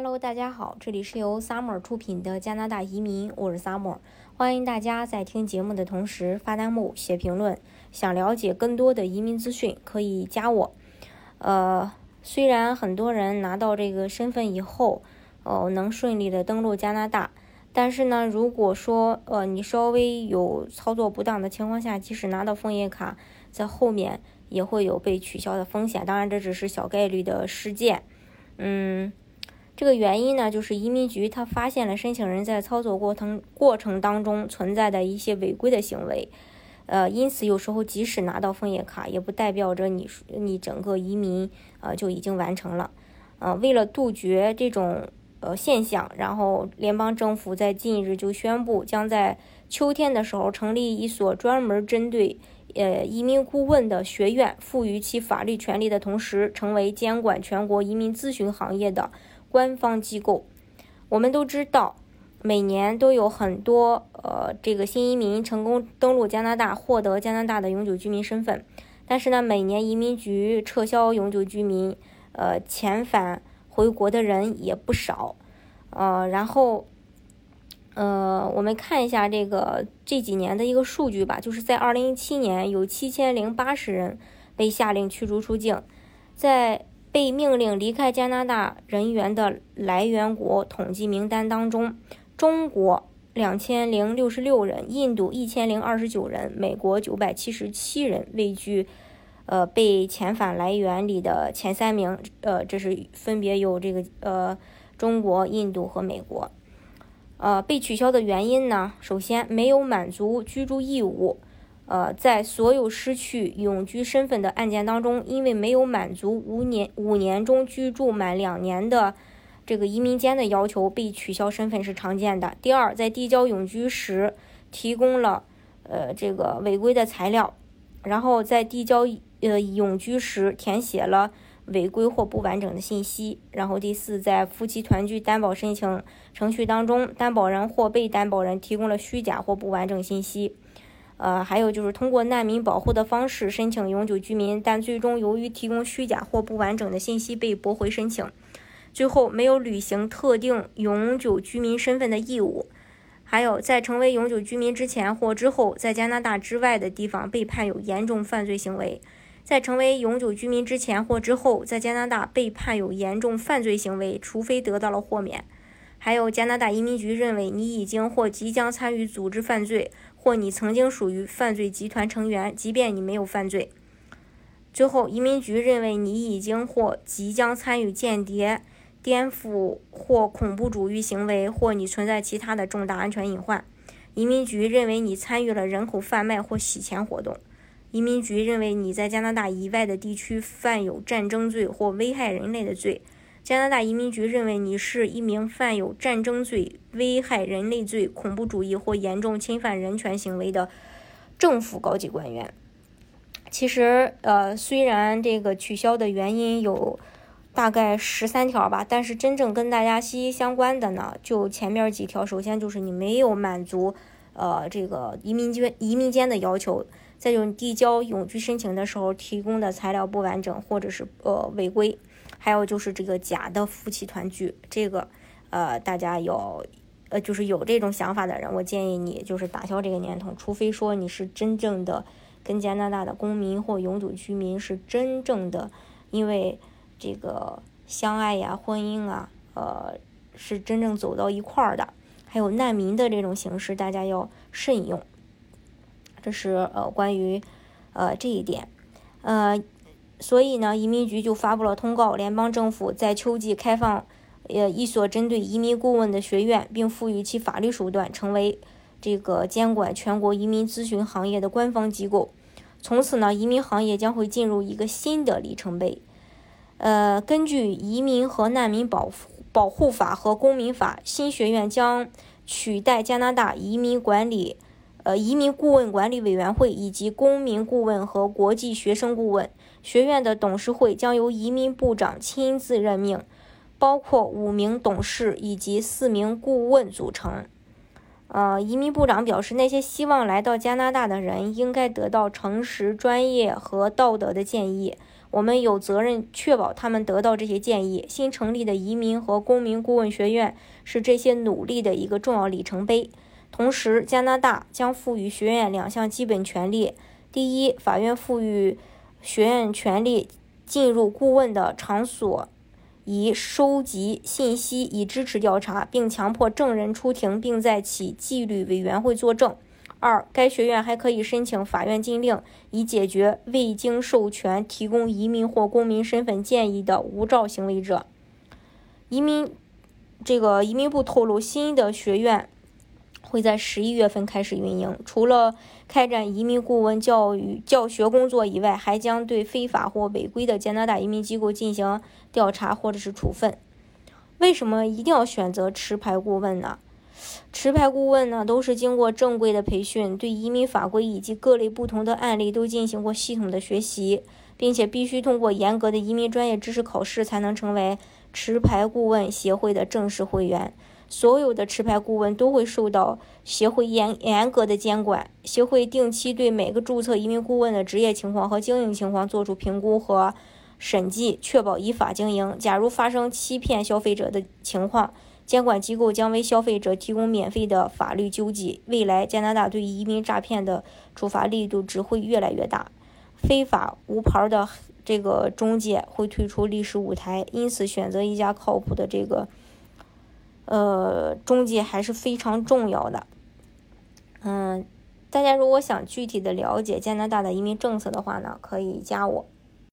Hello，大家好，这里是由 Summer 出品的加拿大移民，我是 Summer，欢迎大家在听节目的同时发弹幕、写评论。想了解更多的移民资讯，可以加我。呃，虽然很多人拿到这个身份以后，哦，能顺利的登陆加拿大，但是呢，如果说呃你稍微有操作不当的情况下，即使拿到枫叶卡，在后面也会有被取消的风险。当然，这只是小概率的事件。嗯。这个原因呢，就是移民局他发现了申请人在操作过程过程当中存在的一些违规的行为，呃，因此有时候即使拿到枫叶卡，也不代表着你你整个移民呃就已经完成了，呃，为了杜绝这种呃现象，然后联邦政府在近日就宣布，将在秋天的时候成立一所专门针对呃移民顾问的学院，赋予其法律权利的同时，成为监管全国移民咨询行业的。官方机构，我们都知道，每年都有很多呃这个新移民成功登陆加拿大，获得加拿大的永久居民身份。但是呢，每年移民局撤销永久居民，呃遣返回国的人也不少。呃，然后，呃，我们看一下这个这几年的一个数据吧，就是在二零一七年有七千零八十人被下令驱逐出境，在。被命令离开加拿大人员的来源国统计名单当中，中国两千零六十六人，印度一千零二十九人，美国九百七十七人位居，呃，被遣返来源里的前三名。呃，这是分别有这个呃中国、印度和美国。呃，被取消的原因呢？首先没有满足居住义务。呃，在所有失去永居身份的案件当中，因为没有满足五年五年中居住满两年的这个移民监的要求，被取消身份是常见的。第二，在递交永居时提供了呃这个违规的材料，然后在递交呃永居时填写了违规或不完整的信息。然后第四，在夫妻团聚担保申请程序当中，担保人或被担保人提供了虚假或不完整信息。呃，还有就是通过难民保护的方式申请永久居民，但最终由于提供虚假或不完整的信息被驳回申请，最后没有履行特定永久居民身份的义务。还有在成为永久居民之前或之后，在加拿大之外的地方被判有严重犯罪行为，在成为永久居民之前或之后，在加拿大被判有严重犯罪行为，除非得到了豁免。还有加拿大移民局认为你已经或即将参与组织犯罪。或你曾经属于犯罪集团成员，即便你没有犯罪。最后，移民局认为你已经或即将参与间谍、颠覆或恐怖主义行为，或你存在其他的重大安全隐患。移民局认为你参与了人口贩卖或洗钱活动。移民局认为你在加拿大以外的地区犯有战争罪或危害人类的罪。加拿大移民局认为你是一名犯有战争罪、危害人类罪、恐怖主义或严重侵犯人权行为的政府高级官员。其实，呃，虽然这个取消的原因有大概十三条吧，但是真正跟大家息息相关的呢，就前面几条。首先就是你没有满足，呃，这个移民间移民间的要求；再就是递交永居申请的时候提供的材料不完整，或者是呃违规。还有就是这个假的夫妻团聚，这个，呃，大家有，呃，就是有这种想法的人，我建议你就是打消这个念头，除非说你是真正的跟加拿大的公民或永久居民是真正的，因为这个相爱呀、婚姻啊，呃，是真正走到一块儿的。还有难民的这种形式，大家要慎用。这是呃关于呃这一点，呃。所以呢，移民局就发布了通告，联邦政府在秋季开放，呃，一所针对移民顾问的学院，并赋予其法律手段，成为这个监管全国移民咨询行业的官方机构。从此呢，移民行业将会进入一个新的里程碑。呃，根据《移民和难民保保护法》和《公民法》，新学院将取代加拿大移民管理。呃，移民顾问管理委员会以及公民顾问和国际学生顾问学院的董事会将由移民部长亲自任命，包括五名董事以及四名顾问组成。呃，移民部长表示，那些希望来到加拿大的人应该得到诚实、专业和道德的建议，我们有责任确保他们得到这些建议。新成立的移民和公民顾问学院是这些努力的一个重要里程碑。同时，加拿大将赋予学院两项基本权利：第一，法院赋予学院权利进入顾问的场所，以收集信息以支持调查，并强迫证人出庭，并在其纪律委员会作证。二，该学院还可以申请法院禁令，以解决未经授权提供移民或公民身份建议的无照行为者。移民这个移民部透露，新的学院会在十一月份开始运营。除了开展移民顾问教育教学工作以外，还将对非法或违规的加拿大移民机构进行调查或者是处分。为什么一定要选择持牌顾问呢？持牌顾问呢，都是经过正规的培训，对移民法规以及各类不同的案例都进行过系统的学习，并且必须通过严格的移民专业知识考试，才能成为持牌顾问协会的正式会员。所有的持牌顾问都会受到协会严严格的监管，协会定期对每个注册移民顾问的职业情况和经营情况做出评估和审计，确保依法经营。假如发生欺骗消费者的情况，监管机构将为消费者提供免费的法律救济。未来，加拿大对移民诈骗的处罚力度只会越来越大，非法无牌的这个中介会退出历史舞台。因此，选择一家靠谱的这个呃中介还是非常重要的。嗯，大家如果想具体的了解加拿大的移民政策的话呢，可以加我。